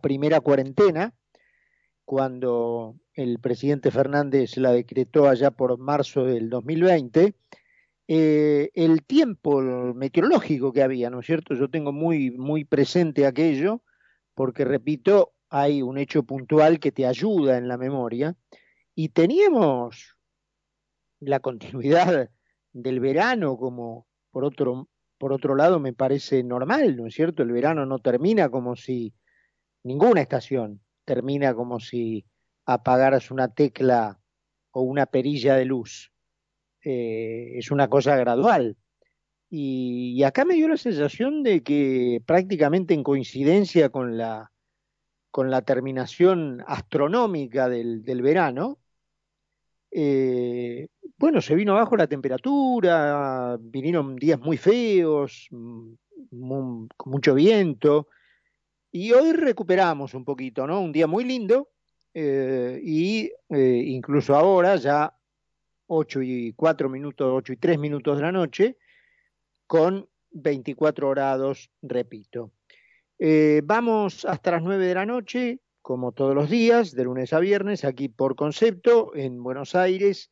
primera cuarentena, cuando el presidente Fernández la decretó allá por marzo del 2020, eh, el tiempo meteorológico que había, ¿no es cierto? Yo tengo muy, muy presente aquello, porque repito, hay un hecho puntual que te ayuda en la memoria, y teníamos la continuidad del verano como por otro, por otro lado me parece normal, ¿no es cierto? El verano no termina como si ninguna estación termina como si apagaras una tecla o una perilla de luz. Eh, es una cosa gradual. Y, acá me dio la sensación de que prácticamente en coincidencia con la, con la terminación astronómica del, verano, eh, bueno, se vino abajo la temperatura, vinieron días muy feos, mm, con mucho viento, y hoy recuperamos un poquito, ¿no? Un día muy lindo, eh, y eh, incluso ahora, ya 8 y 4 minutos, 8 y 3 minutos de la noche, con 24 grados, repito. Eh, vamos hasta las 9 de la noche, como todos los días, de lunes a viernes, aquí por concepto, en Buenos Aires,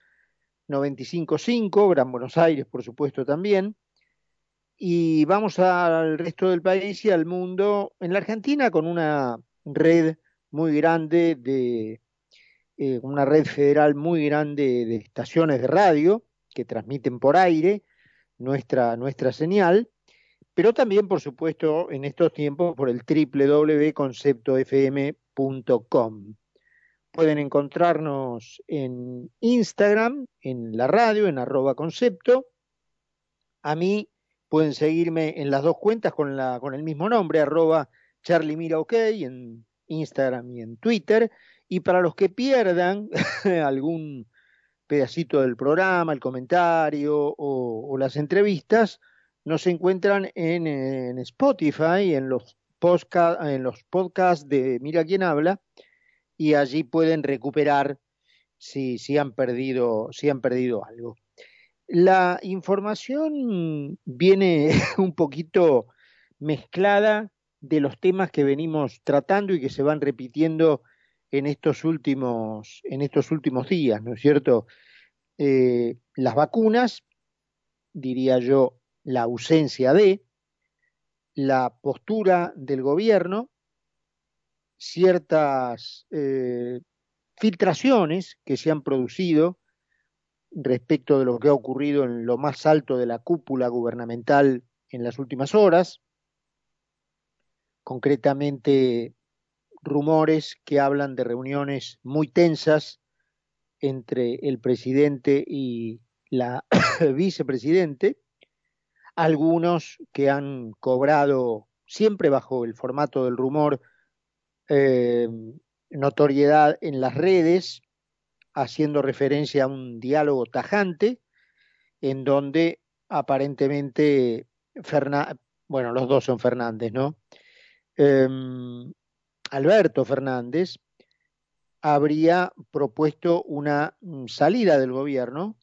95.5, Gran Buenos Aires, por supuesto, también. Y vamos al resto del país y al mundo, en la Argentina, con una red muy grande de eh, una red federal muy grande de estaciones de radio que transmiten por aire nuestra, nuestra señal, pero también, por supuesto, en estos tiempos por el www.conceptofm.com. Pueden encontrarnos en Instagram, en la radio, en arroba concepto. A mí pueden seguirme en las dos cuentas con, la, con el mismo nombre, arroba Charlie Mira en Instagram y en Twitter. Y para los que pierdan algún pedacito del programa, el comentario o, las entrevistas, nos encuentran en, en Spotify, en los, en los podcasts de Mira quién habla, y allí pueden recuperar si, si, han, perdido, si han perdido algo. La información viene un poquito mezclada de los temas que venimos tratando y que se van repitiendo en estos últimos, en estos últimos días, ¿no es cierto? Eh, las vacunas, diría yo, la ausencia de, la postura del gobierno, ciertas eh, filtraciones que se han producido respecto de lo que ha ocurrido en lo más alto de la cúpula gubernamental en las últimas horas, concretamente rumores que hablan de reuniones muy tensas entre el presidente y la vicepresidente, algunos que han cobrado siempre bajo el formato del rumor eh, notoriedad en las redes, haciendo referencia a un diálogo tajante en donde aparentemente bueno, los dos son Fernández, ¿no? Em, Alberto Fernández habría propuesto una mm, salida del gobierno,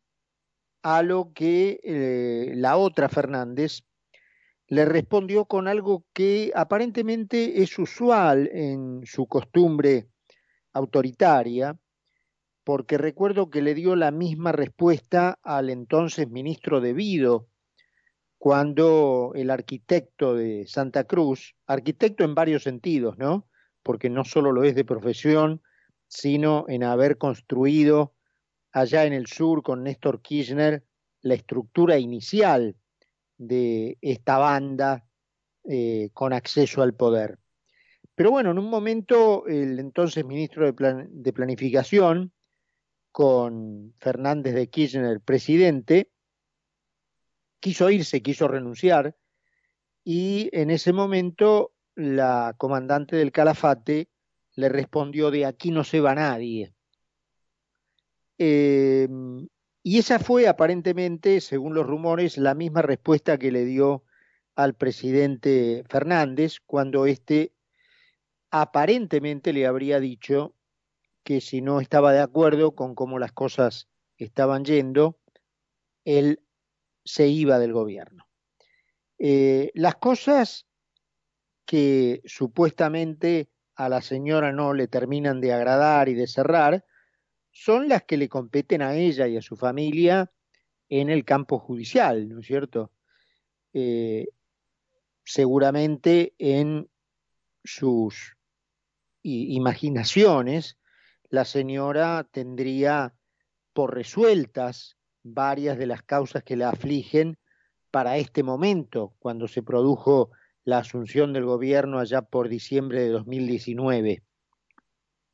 a lo que eh, la otra Fernández le respondió con algo que aparentemente es usual en su costumbre autoritaria, porque recuerdo que le dio la misma respuesta al entonces ministro de Vido, cuando el arquitecto de Santa Cruz, arquitecto en varios sentidos, ¿no? Porque no solo lo es de profesión, sino en haber construido allá en el sur con Néstor Kirchner la estructura inicial de esta banda eh, con acceso al poder. Pero bueno, en un momento el entonces ministro de, de Planificación, con Fernández de Kirchner presidente, quiso irse, quiso renunciar, y en ese momento la comandante del calafate le respondió de aquí no se va nadie. Em, y esa fue aparentemente, según los rumores, la misma respuesta que le dio al presidente Fernández cuando éste aparentemente le habría dicho que si no estaba de acuerdo con cómo las cosas estaban yendo, él se iba del gobierno. Eh, las cosas que supuestamente a la señora no le terminan de agradar y de cerrar, son las que le competen a ella y a su familia en el campo judicial, ¿no es cierto? Eh, seguramente en sus imaginaciones, la señora tendría por resueltas varias de las causas que la afligen para este momento, cuando se produjo la asunción del gobierno allá por diciembre de 2019.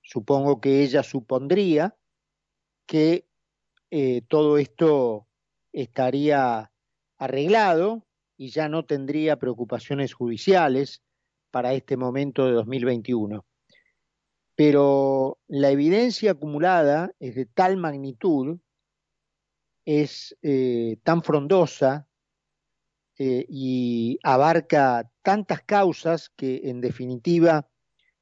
Supongo que ella supondría que eh, todo esto estaría arreglado y ya no tendría preocupaciones judiciales para este momento de 2021. Pero la evidencia acumulada es de tal magnitud, es eh, tan frondosa eh, y abarca tantas causas que en definitiva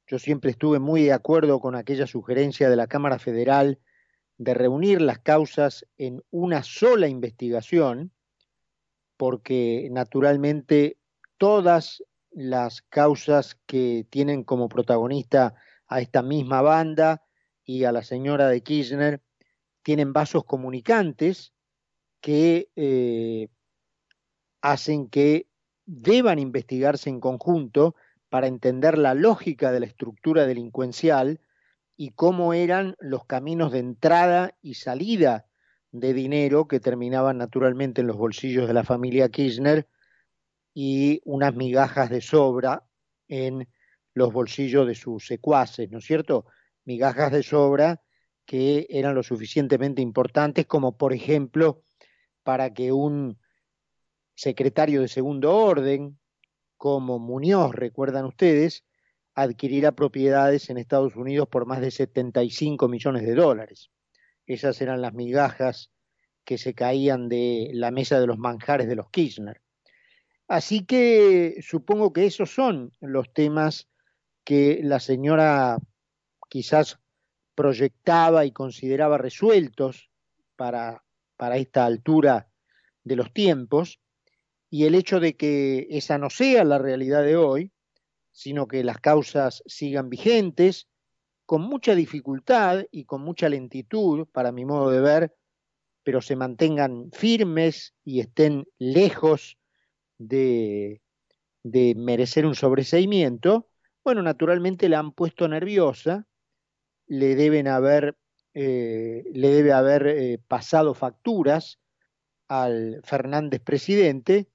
yo siempre estuve muy de acuerdo con aquella sugerencia de la Cámara Federal de reunir las causas en una sola investigación, porque naturalmente todas las causas que tienen como protagonista a esta misma banda y a la señora de Kirchner tienen vasos comunicantes que eh, hacen que deban investigarse en conjunto para entender la lógica de la estructura delincuencial y cómo eran los caminos de entrada y salida de dinero que terminaban naturalmente en los bolsillos de la familia Kirchner y unas migajas de sobra en los bolsillos de sus secuaces, ¿no es cierto? Migajas de sobra que eran lo suficientemente importantes como, por ejemplo, para que un secretario de segundo orden, como Muñoz, recuerdan ustedes, adquiriera propiedades en Estados Unidos por más de 75 millones de dólares. Esas eran las migajas que se caían de la mesa de los manjares de los Kirchner. Así que supongo que esos son los temas que la señora quizás proyectaba y consideraba resueltos para, para esta altura de los tiempos, y el hecho de que esa no sea la realidad de hoy, sino que las causas sigan vigentes, con mucha dificultad y con mucha lentitud, para mi modo de ver, pero se mantengan firmes y estén lejos de, de merecer un sobreseimiento, bueno, naturalmente la han puesto nerviosa, le deben haber, eh, le debe haber eh, pasado facturas al Fernández presidente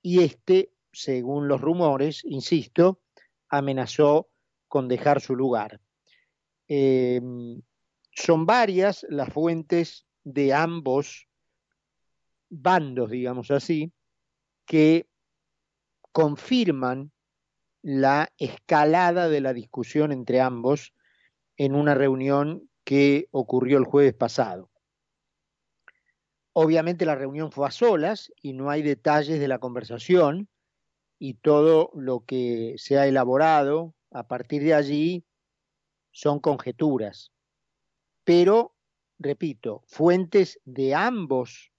y este, según los rumores, insisto, amenazó con dejar su lugar. Em, son varias las fuentes de ambos bandos, digamos así, que confirman la escalada de la discusión entre ambos en una reunión que ocurrió el jueves pasado. Obviamente la reunión fue a solas y no hay detalles de la conversación y todo lo que se ha elaborado a partir de allí son conjeturas. Pero, repito, fuentes de ambos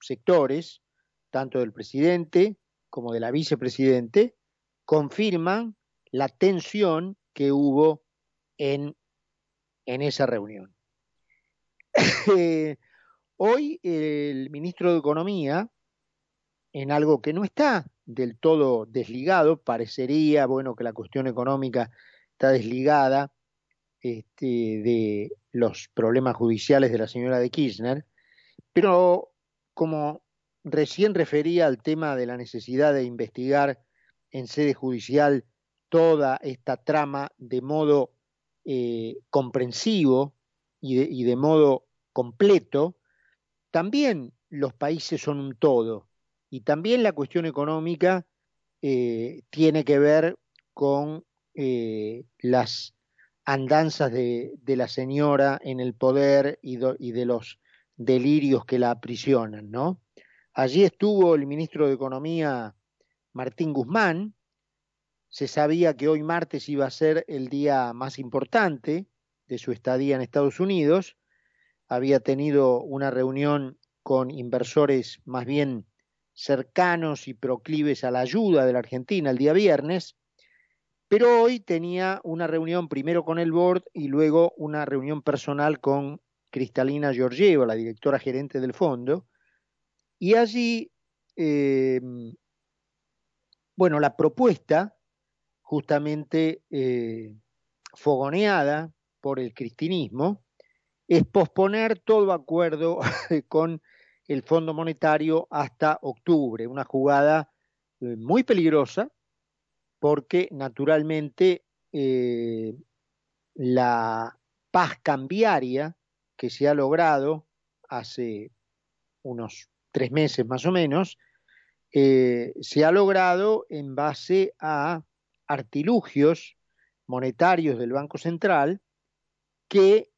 sectores, tanto del presidente como de la vicepresidente, confirman la tensión que hubo en, en esa reunión. Hoy el ministro de Economía, en algo que no está del todo desligado, parecería, bueno, que la cuestión económica está desligada este, de los problemas judiciales de la señora de Kirchner, pero como recién refería al tema de la necesidad de investigar en sede judicial toda esta trama de modo eh, comprensivo y de, modo completo, también los países son un todo y también la cuestión económica eh, tiene que ver con eh, las andanzas de, la señora en el poder y, y, de los delirios que la aprisionan, ¿no? Allí estuvo el ministro de Economía Martín Guzmán. Se sabía que hoy martes iba a ser el día más importante de su estadía en Estados Unidos. Había tenido una reunión con inversores más bien cercanos y proclives a la ayuda de la Argentina el día viernes, Pero hoy tenía una reunión primero con el board y luego una reunión personal con Cristalina Georgieva, la directora gerente del fondo, y allí, eh, bueno, la propuesta, justamente eh, fogoneada por el cristinismo, es posponer todo acuerdo con el Fondo Monetario hasta octubre, una jugada eh, muy peligrosa porque naturalmente eh, la paz cambiaria que se ha logrado hace unos tres meses más o menos, eh, se ha logrado en base a artilugios monetarios del Banco Central que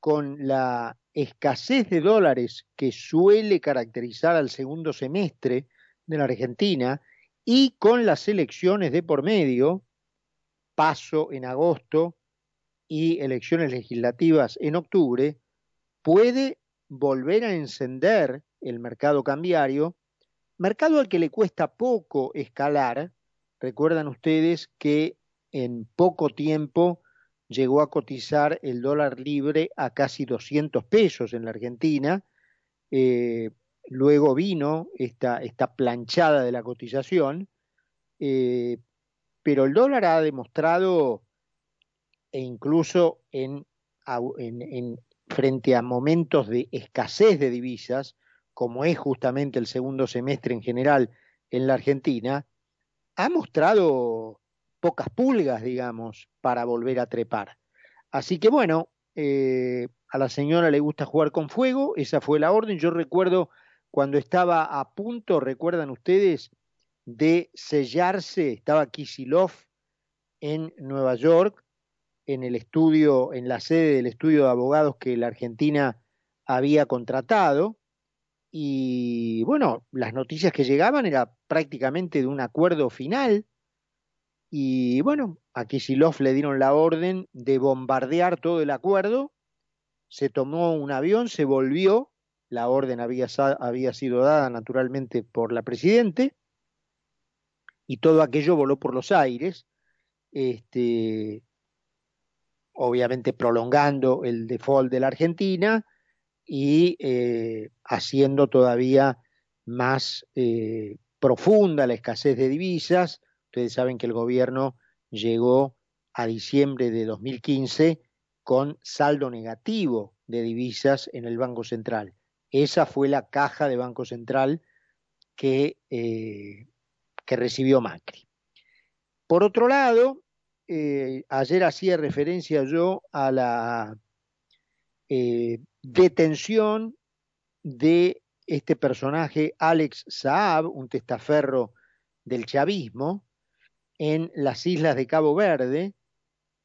con la escasez de dólares que suele caracterizar al segundo semestre de la Argentina y con las elecciones de por medio, paso en agosto y elecciones legislativas en octubre, puede volver a encender el mercado cambiario, mercado al que le cuesta poco escalar. Recuerdan ustedes que en poco tiempo llegó a cotizar el dólar libre a casi 200 pesos en la Argentina. Eh, luego vino esta, planchada de la cotización, eh, pero el dólar ha demostrado, e incluso en, en, frente a momentos de escasez de divisas, como es justamente el segundo semestre en general en la Argentina, ha mostrado pocas pulgas, digamos, para volver a trepar. Así que bueno, eh, a la señora le gusta jugar con fuego, esa fue la orden. Yo recuerdo cuando estaba a punto, recuerdan ustedes, de sellarse, estaba Kisilov en Nueva York, en el estudio, en la sede del estudio de abogados que la Argentina había contratado. Y bueno, las noticias que llegaban era prácticamente de un acuerdo final y bueno, a Kisilov le dieron la orden de bombardear todo el acuerdo, se tomó un avión, se volvió, la orden había, había sido dada naturalmente por la Presidente, y todo aquello voló por los aires, este, obviamente prolongando el default de la Argentina y eh, haciendo todavía más eh, profunda la escasez de divisas, Ustedes saben que el gobierno llegó a diciembre de 2015 con saldo negativo de divisas en el Banco Central. Esa fue la caja de Banco Central que, eh, que recibió Macri. Por otro lado, ayer hacía referencia yo a la detención de este personaje Alex Saab, un testaferro del chavismo, en las islas de Cabo Verde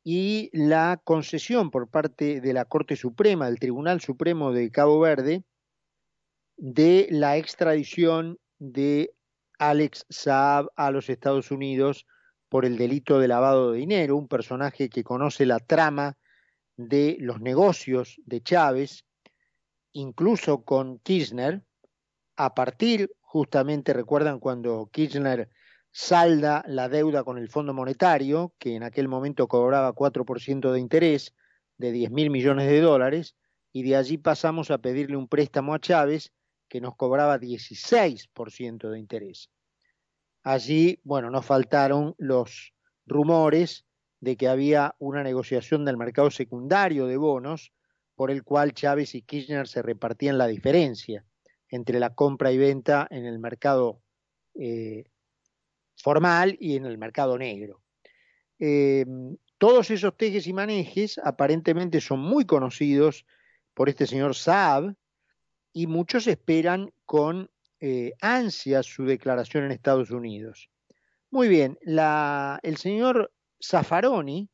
y la concesión por parte de la Corte Suprema, del Tribunal Supremo de Cabo Verde, de la extradición de Alex Saab a los Estados Unidos por el delito de lavado de dinero, un personaje que conoce la trama de los negocios de Chávez, incluso con Kirchner, a partir, justamente recuerdan cuando Kirchner salda la deuda con el Fondo Monetario, que en aquel momento cobraba 4% de interés de 10 mil millones de dólares, y de allí pasamos a pedirle un préstamo a Chávez que nos cobraba 16% de interés. Allí, bueno, nos faltaron los rumores de que había una negociación del mercado secundario de bonos por el cual Chávez y Kirchner se repartían la diferencia entre la compra y venta en el mercado eh, formal y en el mercado negro. Eh, todos esos tejes y manejes aparentemente son muy conocidos por este señor Saab y muchos esperan con eh, ansias su declaración en Estados Unidos. Muy bien, la, el señor Zaffaroni,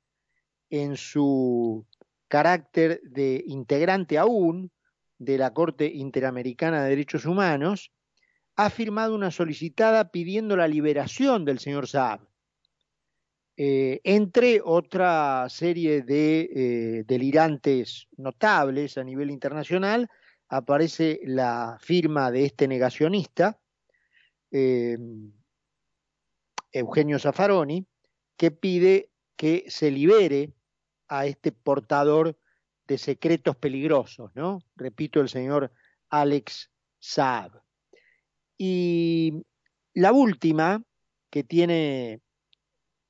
en su carácter de integrante aún de la Corte Interamericana de Derechos Humanos, ha firmado una solicitada pidiendo la liberación del señor Saab. Eh, entre otra serie de eh, delirantes notables a nivel internacional, aparece la firma de este negacionista, eh, Eugenio Zaffaroni, que pide que se libere a este portador de secretos peligrosos, ¿no? Repito, el señor Alex Saab. Y la última, que tiene,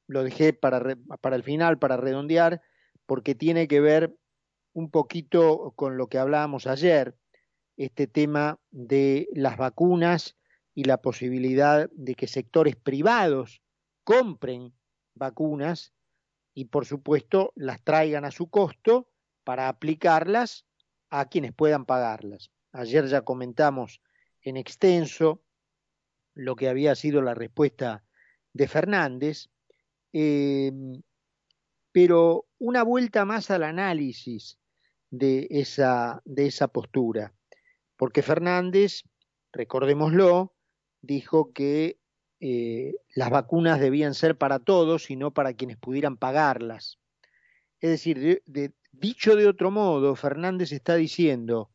lo dejé para, para el final, para redondear, porque tiene que ver un poquito con lo que hablábamos ayer, este tema de las vacunas y la posibilidad de que sectores privados compren vacunas y por supuesto las traigan a su costo para aplicarlas a quienes puedan pagarlas. Ayer ya comentamos en extenso lo que había sido la respuesta de Fernández, eh, pero una vuelta más al análisis de esa, de esa postura, porque Fernández, recordémoslo, dijo que eh, las vacunas debían ser para todos y no para quienes pudieran pagarlas. Es decir, dicho de otro modo, Fernández está diciendo,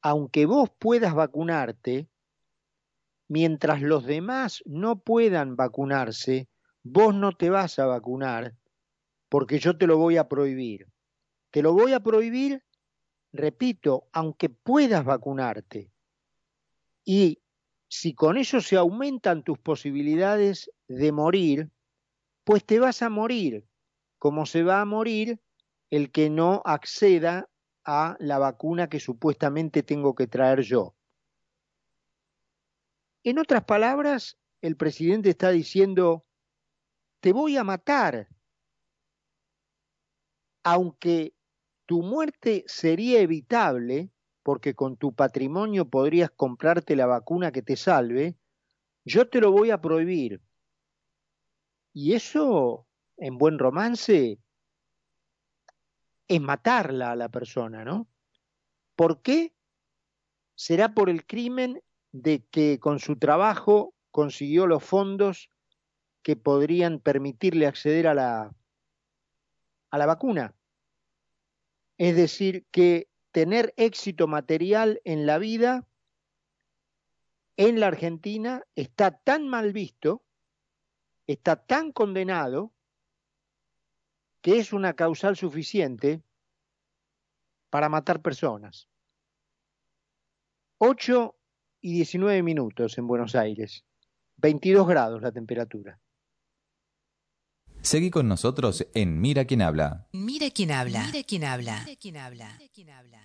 aunque vos puedas vacunarte, mientras los demás no puedan vacunarse, vos no te vas a vacunar porque yo te lo voy a prohibir. Te lo voy a prohibir, repito, aunque puedas vacunarte. Y si con eso se aumentan tus posibilidades de morir, pues te vas a morir, como se va a morir el que no acceda a la vacuna que supuestamente tengo que traer yo. En otras palabras, el presidente está diciendo, te voy a matar, aunque tu muerte sería evitable, porque con tu patrimonio podrías comprarte la vacuna que te salve, yo te lo voy a prohibir. Y eso, en buen romance, es matarla a la persona, ¿no? ¿Por qué? Será por el crimen de que con su trabajo consiguió los fondos que podrían permitirle acceder a la, a la vacuna. Es decir, que tener éxito material en la vida en la Argentina está tan mal visto, está tan condenado, que es una causal suficiente para matar personas. 8 y 19 minutos en Buenos Aires, 22 grados la temperatura. Seguí con nosotros en Mira quién habla. Mira quién habla. Mira quién habla. Mira quién habla. Mira quién habla.